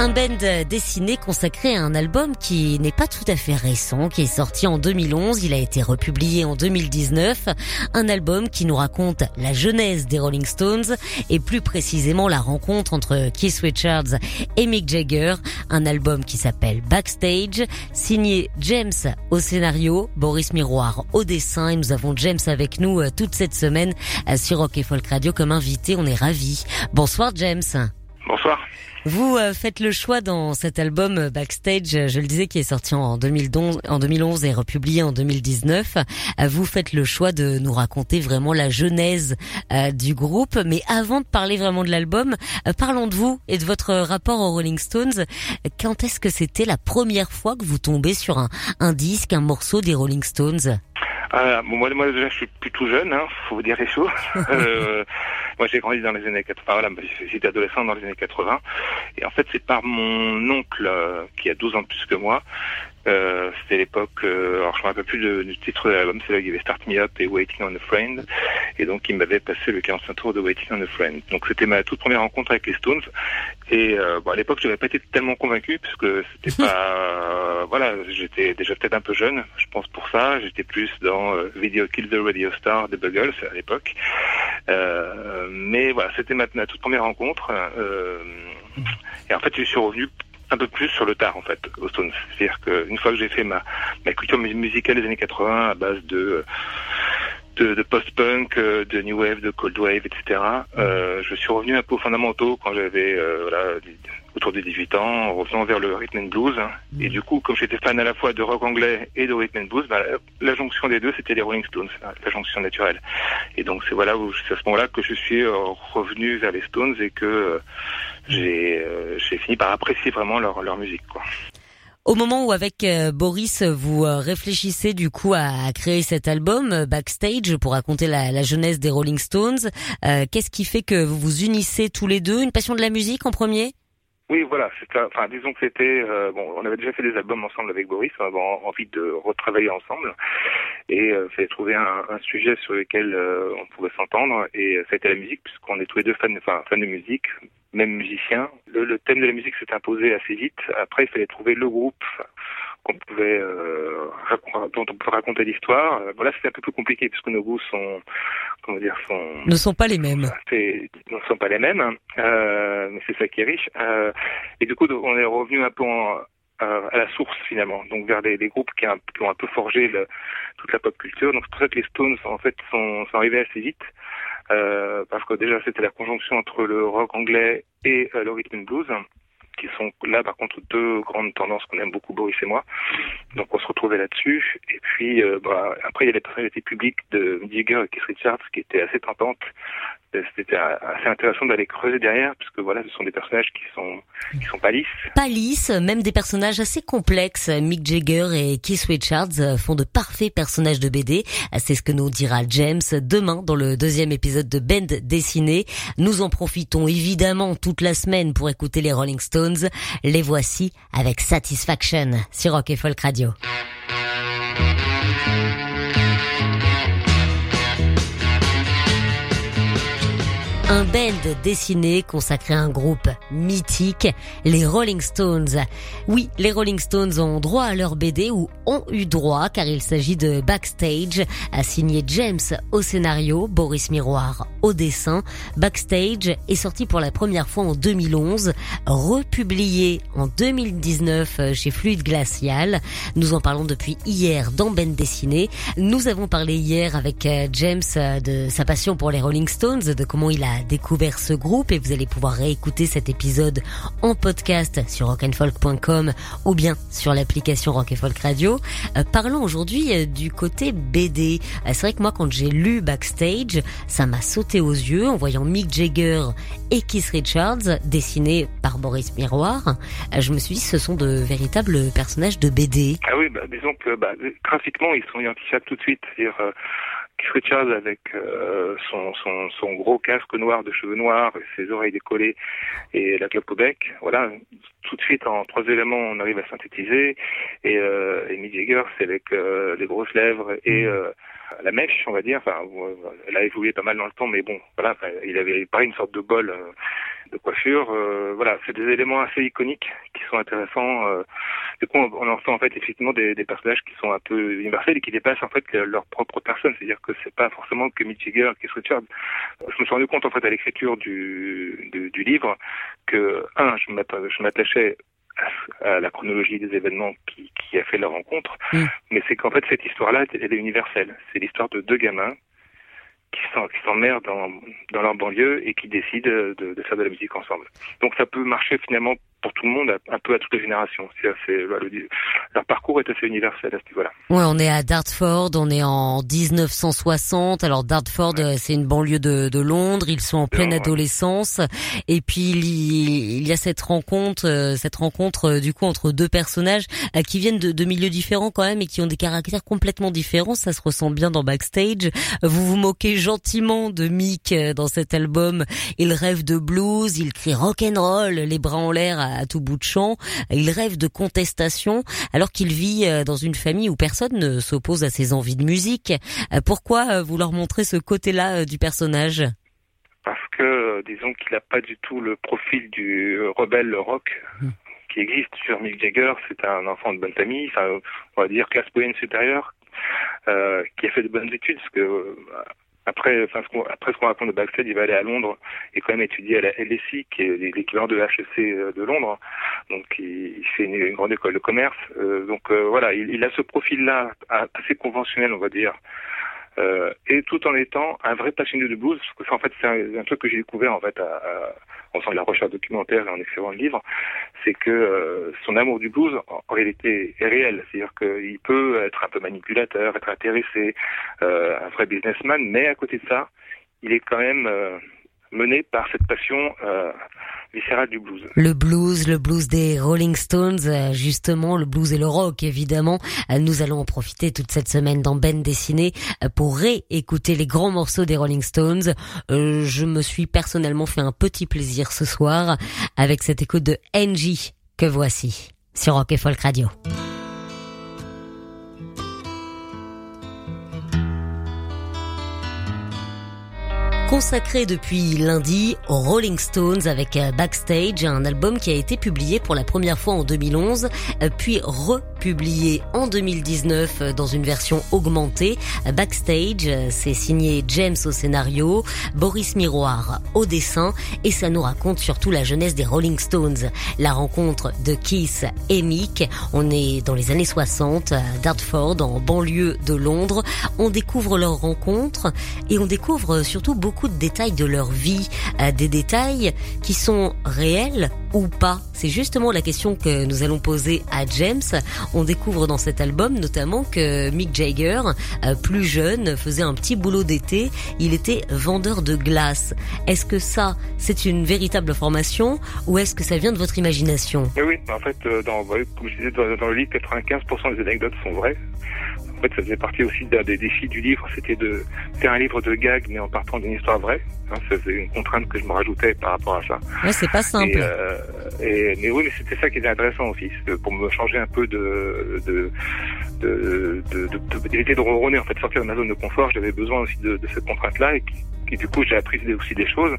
Un band dessiné consacré à un album qui n'est pas tout à fait récent, qui est sorti en 2011, il a été republié en 2019. Un album qui nous raconte la genèse des Rolling Stones et plus précisément la rencontre entre Keith Richards et Mick Jagger. Un album qui s'appelle Backstage, signé James au scénario, Boris Miroir au dessin et nous avons James avec nous euh, toute cette semaine euh, sur Rock et Folk Radio comme invité. On est ravis. Bonsoir James. Bonsoir. Vous euh, faites le choix dans cet album euh, Backstage, euh, je le disais, qui est sorti en 2011, en 2011 et republié en 2019. Vous faites le choix de nous raconter vraiment la genèse du groupe. Mais avant de parler vraiment de l'album, parlons de vous et de votre rapport aux Rolling Stones. Quand est-ce que c'était la première fois que vous tombez sur un, un disque, un morceau des Rolling Stones? Ah, bon, moi, moi, déjà, je suis plutôt jeune, hein, faut vous dire les choses. euh, moi, j'ai grandi dans les années 80, voilà, j'étais adolescent dans les années 80. Et en fait, c'est par mon oncle, euh, qui a 12 ans de plus que moi, euh, c'était l'époque, euh, alors je me rappelle plus du titre de l'album, c'est là qu'il y avait Start Me Up et Waiting on a Friend, et donc il m'avait passé le 45 tour de Waiting on a Friend. Donc c'était ma toute première rencontre avec les Stones, et euh, bon, à l'époque je n'avais pas été tellement convaincu, puisque c'était pas, voilà, j'étais déjà peut-être un peu jeune, je pense pour ça, j'étais plus dans Video Kill the Radio Star de Buggles à l'époque, mais voilà, c'était ma, ma, toute première rencontre, et en fait je suis revenu un peu plus sur le tard en fait aux Stones. C'est-à-dire qu'une fois que j'ai fait ma, ma culture musicale des années 80 à base de de, de post-punk, euh, de new wave, de cold wave, etc. Euh, je suis revenu un peu aux fondamentaux quand j'avais euh, voilà, autour de 18 ans, en revenant vers le rhythm and blues. Et du coup, comme j'étais fan à la fois de rock anglais et de rhythm and blues, bah, la, jonction des deux, c'était les Rolling Stones, la jonction naturelle. Et donc c'est voilà à ce moment-là que je suis revenu vers les Stones et que j'ai j'ai fini par apprécier vraiment leur leur musique. Quoi. Au moment où avec euh, Boris vous euh, réfléchissez du coup à, créer cet album euh, Backstage pour raconter la, jeunesse des Rolling Stones, qu'est-ce qui fait que vous vous unissez tous les deux? Une passion de la musique en premier? Oui, voilà. Enfin, disons que c'était bon. On avait déjà fait des albums ensemble avec Boris. On avait envie de retravailler ensemble et euh, trouver un, sujet sur lequel on pouvait s'entendre. Et été la musique, puisqu'on est tous les deux fans, fans de musique, même musicien. Le, le, thème de la musique s'est imposé assez vite. Après, il fallait trouver le groupe qu'on pouvait euh, dont on pouvait raconter l'histoire. Euh, voilà, c'était un peu plus compliqué puisque nos goûts sont, comment dire, sont ne sont pas les mêmes. Ne sont pas les mêmes, hein. euh, mais c'est ça qui est riche. Euh, et du coup, on est revenu un peu en, à la source finalement, donc vers des, des groupes qui, qui, ont un peu forgé le, toute la pop culture. Donc c'est pour ça que les Stones en fait sont, sont arrivés assez vite. Euh, parce que déjà c'était la conjonction entre le rock anglais et euh, le rhythm and blues qui sont là par contre deux grandes tendances qu'on aime beaucoup Boris et moi. Donc on se retrouvait là-dessus. Et puis euh, bah, après il y a les personnalités publiques de Jagger et Keith Richards qui étaient assez tentantes c'était assez intéressant d'aller creuser derrière, puisque voilà, ce sont des personnages qui sont qui sont pas lisses. Pas lisses, même des personnages assez complexes. Mick Jagger et Keith Richards font de parfaits personnages de BD. C'est ce que nous dira James demain dans le deuxième épisode de Bend dessiné. Nous en profitons évidemment toute la semaine pour écouter les Rolling Stones. Les voici avec Satisfaction sur Rock et Folk Radio. Un band dessiné consacré à un groupe mythique, les Rolling Stones. Oui, les Rolling Stones ont droit à leur BD ou ont eu droit car il s'agit de Backstage, signé James au scénario, Boris Miroir au dessin. Backstage est sorti pour la première fois en 2011, republié en 2019 chez Fluide Glacial. Nous en parlons depuis hier dans Ben Dessiné. Nous avons parlé hier avec euh, James euh, de sa passion pour les Rolling Stones, de comment il a découvert ce groupe et vous allez pouvoir réécouter cet épisode en podcast sur rockandfolk.com ou bien sur l'application Rock Folk Radio. Euh, parlons aujourd'hui euh, du côté BD. Euh, c'est vrai que moi quand j'ai lu Backstage, ça m'a sauté aux yeux en voyant Mick Jagger et Keith Richards dessinés par Boris Miroir. je me suis dit ce sont de véritables personnages de BD. Ah oui, bah, disons que bah, graphiquement ils sont identifiables tout de suite. C'est-à-dire Keith Richards avec euh, son, son, son, gros casque noir de cheveux noirs, ses oreilles décollées et la clope au bec. Voilà, tout de suite en trois éléments, on arrive à synthétiser. Et, euh, et Mick Jagger, c'est avec euh, les grosses lèvres et euh, la mèche, on va dire. Enfin, elle a évolué pas mal dans le temps, mais bon, voilà, il avait pas une sorte de bol euh, de coiffure. Euh, voilà, c'est des éléments assez iconiques qui sont intéressants. Euh. du coup, on, en fait en fait effectivement des, des, personnages qui sont un peu universels et qui dépassent en fait leur propre personne. C'est-à-dire que c'est pas forcément que Mick Jagger, Keith Richards. Je me suis rendu compte en fait à l'écriture du, du, du livre que un, je m'attachais à la chronologie des événements qui, qui a fait la rencontre, mm. mais c'est qu'en fait cette histoire-là, elle est universelle. C'est l'histoire de deux gamins qui s'emmerdent dans, dans leur banlieue et qui décident de, de, faire de la musique ensemble. Donc ça peut marcher finalement pour tout le monde, un peu à toutes les générations. C'est leur parcours est assez universel à ce niveau-là. Ouais, on est à Dartford, on est en 1960. Alors Dartford, euh, c'est une banlieue de, de, Londres. Ils sont en pleine adolescence, et puis il y, a cette rencontre, euh, cette rencontre euh, du coup entre deux personnages qui viennent de, de, milieux différents quand même et qui ont des caractères complètement différents. Ça se ressent bien dans Backstage. Vous vous moquez gentiment de Mick dans cet album. Il rêve de blues, il crie rock and roll, les bras en l'air à tout bout de champ. Il rêve de contestation alors qu'il vit euh, dans une famille où personne ne s'oppose à ses envies de musique. Euh, pourquoi euh, vous leur montrez ce côté-là du personnage? Parce que disons qu'il n'a pas du tout le profil du rebelle rock. Hmm. qui existe sur Mick Jagger, c'est un enfant de bonne famille, enfin, on va dire classe moyenne supérieure, qui a fait de bonnes études, parce que après, enfin, ce après ce qu'on raconte de Backstage, il va aller à Londres et quand même étudier à la LSI, qui est l'équivalent de HEC euh, de Londres. Donc, il, fait une, grande école de commerce. Euh, donc, euh, voilà, il, il, a ce profil-là assez conventionnel, on va dire, euh, et tout en étant un vrai passionné de blues, parce que en fait c'est un, truc que j'ai découvert en fait à, à, en faisant de la recherche documentaire et en écrivant le livre, c'est que euh, son amour du blues en, réalité est réel, c'est-à-dire qu'il peut être un peu manipulateur, être intéressé, euh, un vrai businessman, mais à côté de ça, il est quand même euh, mené par cette passion euh, du blues. Le blues, le blues des Rolling Stones, euh, justement, le blues et le rock, évidemment. Euh, nous allons en profiter toute cette semaine dans Ben Dessiné pour réécouter les grands morceaux des Rolling Stones. je me suis personnellement fait un petit plaisir ce soir avec cette écoute de Angie que voici sur Rock et Folk Radio. Consacré depuis lundi aux Rolling Stones avec euh, Backstage, un album qui a été publié pour la première fois en 2011, euh, puis republié en 2019 euh, dans une version augmentée. Backstage, c'est signé James au scénario, Boris Miroir au dessin, et ça nous raconte surtout la jeunesse des Rolling Stones. La rencontre de Keith et Mick, on est dans les années 60 à Dartford, en banlieue de Londres. On découvre leur rencontre et on découvre surtout beaucoup de détails de leur vie, euh, des détails qui sont réels ou pas C'est justement la question que nous allons poser à James. On découvre dans cet album notamment que Mick Jagger, euh, plus jeune, faisait un petit boulot d'été. Il était vendeur de glace. Est-ce que ça, c'est une véritable formation ou est-ce que ça vient de votre imagination? Oui, en fait, euh, dans, comme je disais dans, le livre, 95% des anecdotes sont vraies. En fait, ça faisait partie aussi d'un des défis du livre, c'était de faire un livre de gag, mais en partant d'une histoire vraie. Hein, c'est une contrainte que je me rajoutais par rapport à ça. Ouais, c'est pas simple. Et, euh, et, mais oui, mais c'était ça qui était intéressant aussi, pour me changer un peu de de de de, de, de, ronronner, en fait, sortir de ma zone de confort. J'avais besoin aussi de, de cette contrainte-là et, et du coup, j'ai appris aussi des choses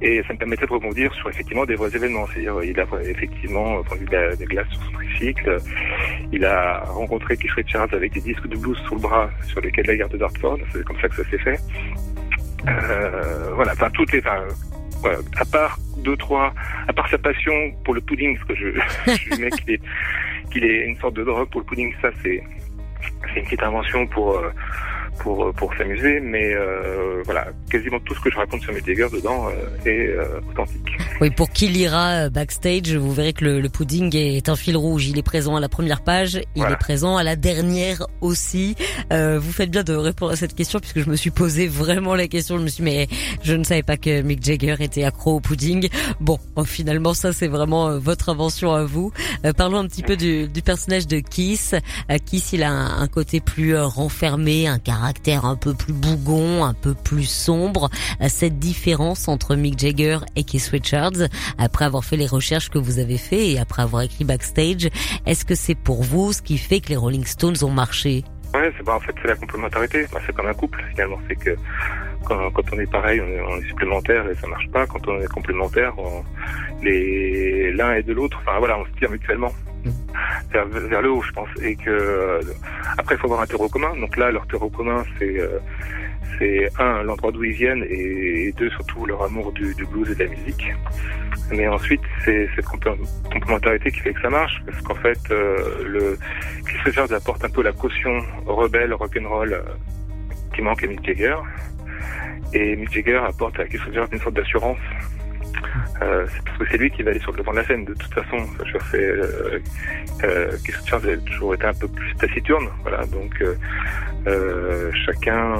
et ça me permettait de rebondir sur effectivement des vrais événements. C'est-à-dire, il a effectivement vendu des glaces sur son tricycle. Il a rencontré Keith Richards avec des disques de blues sous le bras sur lesquels la gare de Dartford. C'est comme ça que ça s'est fait. Euh, voilà, enfin toutes les, enfin, voilà, à part deux trois, à part sa passion pour le pudding, parce que je, je mets qu'il est, qu'il est une sorte de drogue pour le pudding, ça c'est, c'est une petite invention pour. Euh, pour pour s'amuser mais euh, voilà quasiment tout ce que je raconte sur Mick Jagger dedans est authentique. Oui, pour qui lira backstage, vous verrez que le, pudding est un fil rouge. Il est présent à la première page, il est présent à la dernière aussi. vous faites bien de répondre à cette question puisque je me suis posé vraiment la question. Je me suis mais je ne savais pas que Mick Jagger était accro au pudding. Bon, finalement ça c'est vraiment votre invention à vous. parlons un petit peu du, du personnage de Kiss. Kiss, il a un, un côté plus renfermé, un caractère un peu plus bougon, un peu plus sombre. Cette différence entre Mick Jagger et Keith Richards, après avoir fait les recherches que vous avez fait et après avoir écrit Backstage, est-ce que c'est pour vous ce qui fait que les Rolling Stones ont marché? Ouais, c'est bah, en fait c'est la complémentarité. Bah, c'est comme un couple finalement. C'est que quand, quand, on est pareil, on est, supplémentaire et ça marche pas. Quand on est complémentaire, les l'un et de l'autre. Enfin voilà, on se tire mutuellement vers, vers, le haut, je pense. Et que euh, après, il faut avoir un terreau commun. Donc là, leur terreau commun, c'est euh, c'est un l'endroit d'où ils viennent et, deux surtout leur amour du, du, blues et de la musique. Mais ensuite, c'est cette complémentarité qui fait que ça marche, parce qu'en fait, euh, le apporte un peu la caution rebelle rock'n'roll euh, qui manque à Mick Jagger, et Mick Jagger apporte à Chris Richards une sorte d'assurance euh, c'est parce que c'est lui qui va aller sur le devant de la scène. De toute façon, je fais euh, euh, toujours été un peu plus taciturne, voilà. Donc euh, euh chacun,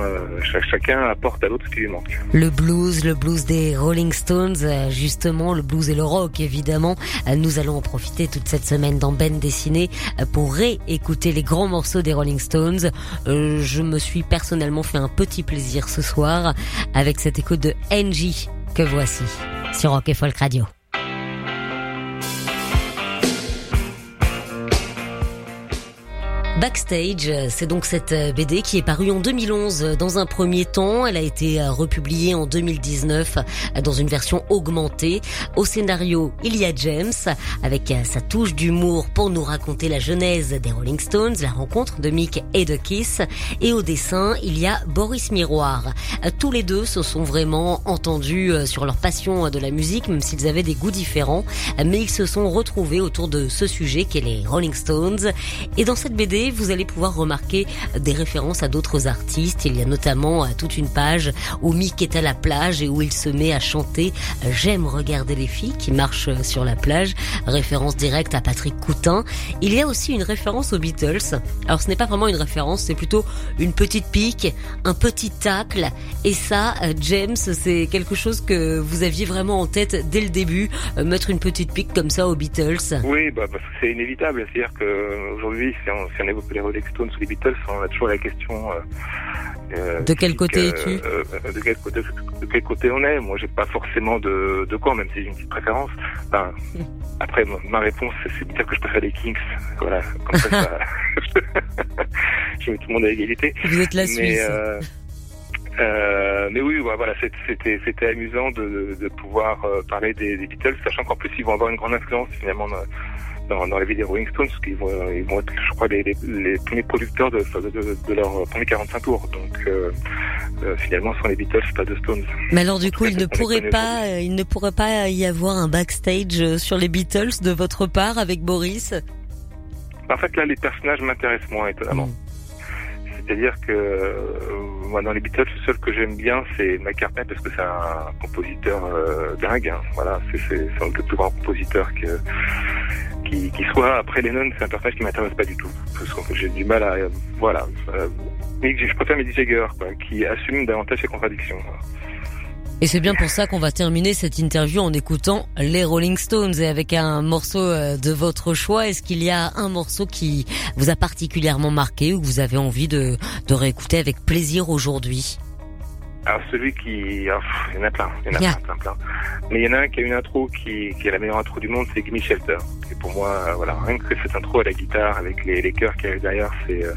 chacun apporte à l'autre ce qui lui manque. Le blues, le blues des Rolling Stones, justement, le blues et le rock, évidemment. Nous allons en profiter toute cette semaine dans Ben Dessiné pour réécouter les grands morceaux des Rolling Stones. je me suis personnellement fait un petit plaisir ce soir avec cette écoute de NG que voici sur Rock et Folk Radio. Backstage, c'est donc cette euh, BD qui est parue en 2011 euh, dans un premier temps. Elle a été euh, republiée en 2019 dans une version augmentée. Au scénario, il y a James avec sa touche d'humour pour nous raconter la genèse des Rolling Stones, la rencontre de Mick et de Kiss. Et au dessin, il y a Boris Miroir. Tous les deux se sont vraiment entendus sur leur passion de la musique, même s'ils avaient des goûts différents. Mais ils se sont retrouvés autour de ce sujet qu'est les Rolling Stones. Et dans cette BD, vous allez pouvoir remarquer des références à d'autres artistes. Il y a notamment euh, toute une page où Mick est à la plage et où il se met à chanter J'aime regarder les filles qui marchent euh, sur la plage. Référence directe à Patrick Coutin. Il y a aussi une référence aux Beatles. Alors ce n'est pas vraiment une référence, c'est plutôt une petite pique, un petit tacle. Et ça, euh, James, c'est quelque chose que vous aviez vraiment en tête dès le début, mettre une petite pique comme ça aux Beatles. Oui, bah, parce que c'est inévitable. C'est-à-dire qu'aujourd'hui, si on, si les Rolling Stones ou les Beatles, on a toujours la question. Euh, euh de quel côté es-tu euh, euh, de, quel, de, de, quel côté on est? Moi, j'ai pas forcément de, de quoi, même si j'ai une petite préférence. Après, ma, réponse, c'est de dire que je préfère les Kings. Voilà, comme ça, ça je mets tout le monde à égalité. Vous êtes la Suisse. Mais, euh, mais oui, voilà, c'était c'était amusant de, de pouvoir parler des, des Beatles, sachant qu'en plus ils vont avoir une grande influence finalement dans, dans la vie des Rolling Stones, qui vont, ils vont être, je crois, les, les, les premiers producteurs de, de, de leur premier 45 tours. Donc, euh, euh, finalement, sont les Beatles, pas de Stones. Mais alors, du coup, il ne pourrait pas, euh, il ne pourrait pas y avoir un backstage euh, sur les Beatles de votre part avec Boris? En fait, là, les personnages m'intéressent moins, étonnamment. Hmm. C'est-à-dire que moi dans les Beatles, le seul que j'aime bien c'est McCartney parce que c'est un compositeur euh, dingue. Hein. Voilà, c'est un des plus grands compositeurs que qui, soit. Après Lennon, c'est un personnage qui m'intéresse pas du tout parce que j'ai du mal à voilà. Euh, je préfère Mick Jagger qui assume davantage ses contradictions. Et c'est bien pour ça qu'on va terminer cette interview en écoutant les Rolling Stones et avec un morceau euh, de votre choix. Est-ce qu'il y a un morceau qui vous a particulièrement marqué ou que vous avez envie de réécouter avec plaisir aujourd'hui? Alors celui qui... Ah, il y en a plein, il y en a plein, plein, plein. Mais il y en a un qui a une intro qui, qui est la meilleure intro du monde, c'est Gimme Shelter. Et pour moi, euh, voilà, rien que cette intro à la guitare avec les, les chœurs qui arrivent derrière, c'est euh,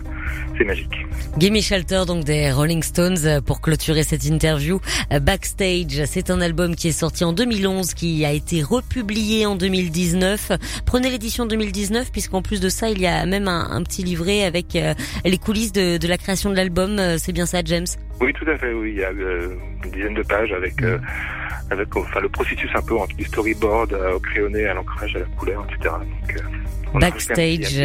c'est magique. Gimme Shelter, donc des Rolling Stones, euh, pour clôturer cette interview. Backstage, c'est un album qui est sorti en 2011, qui a été republié en 2019. Prenez l'édition 2019, puisqu'en plus de ça, il y a même un, un petit livret avec les coulisses de, de la création de l'album. C'est bien ça, James? Oui, tout à fait, oui. Il y a euh, une dizaine de pages avec, euh, avec enfin, le processus un peu entre du storyboard au crayonné, à l'ancrage, à la couleur, etc. Donc, Backstage,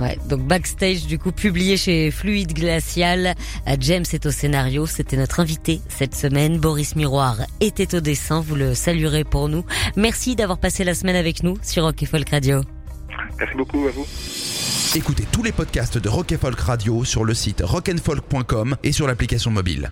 Ouais, donc backstage du coup publié chez Fluide Glacial. Euh, James est au scénario, c'était notre invité cette semaine. Boris Miroir était au dessin, vous le saluerez pour nous. Merci d'avoir passé la semaine avec nous sur Rock et Folk Radio. Merci beaucoup à vous. Écoutez tous les podcasts de Rock Folk Radio sur le site rockandfolk.com et sur l'application mobile.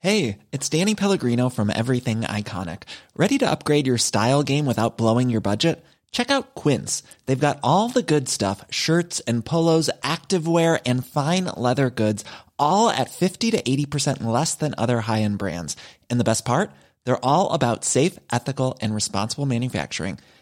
Hey, it's Danny Pellegrino from Everything Iconic. Ready to upgrade your style game without blowing your budget? Check out Quince. They've got all the good stuff, shirts and polos, activewear and fine leather goods, all at 50 to 80% less than other high-end brands. And the best part? They're all about safe, ethical and responsible manufacturing.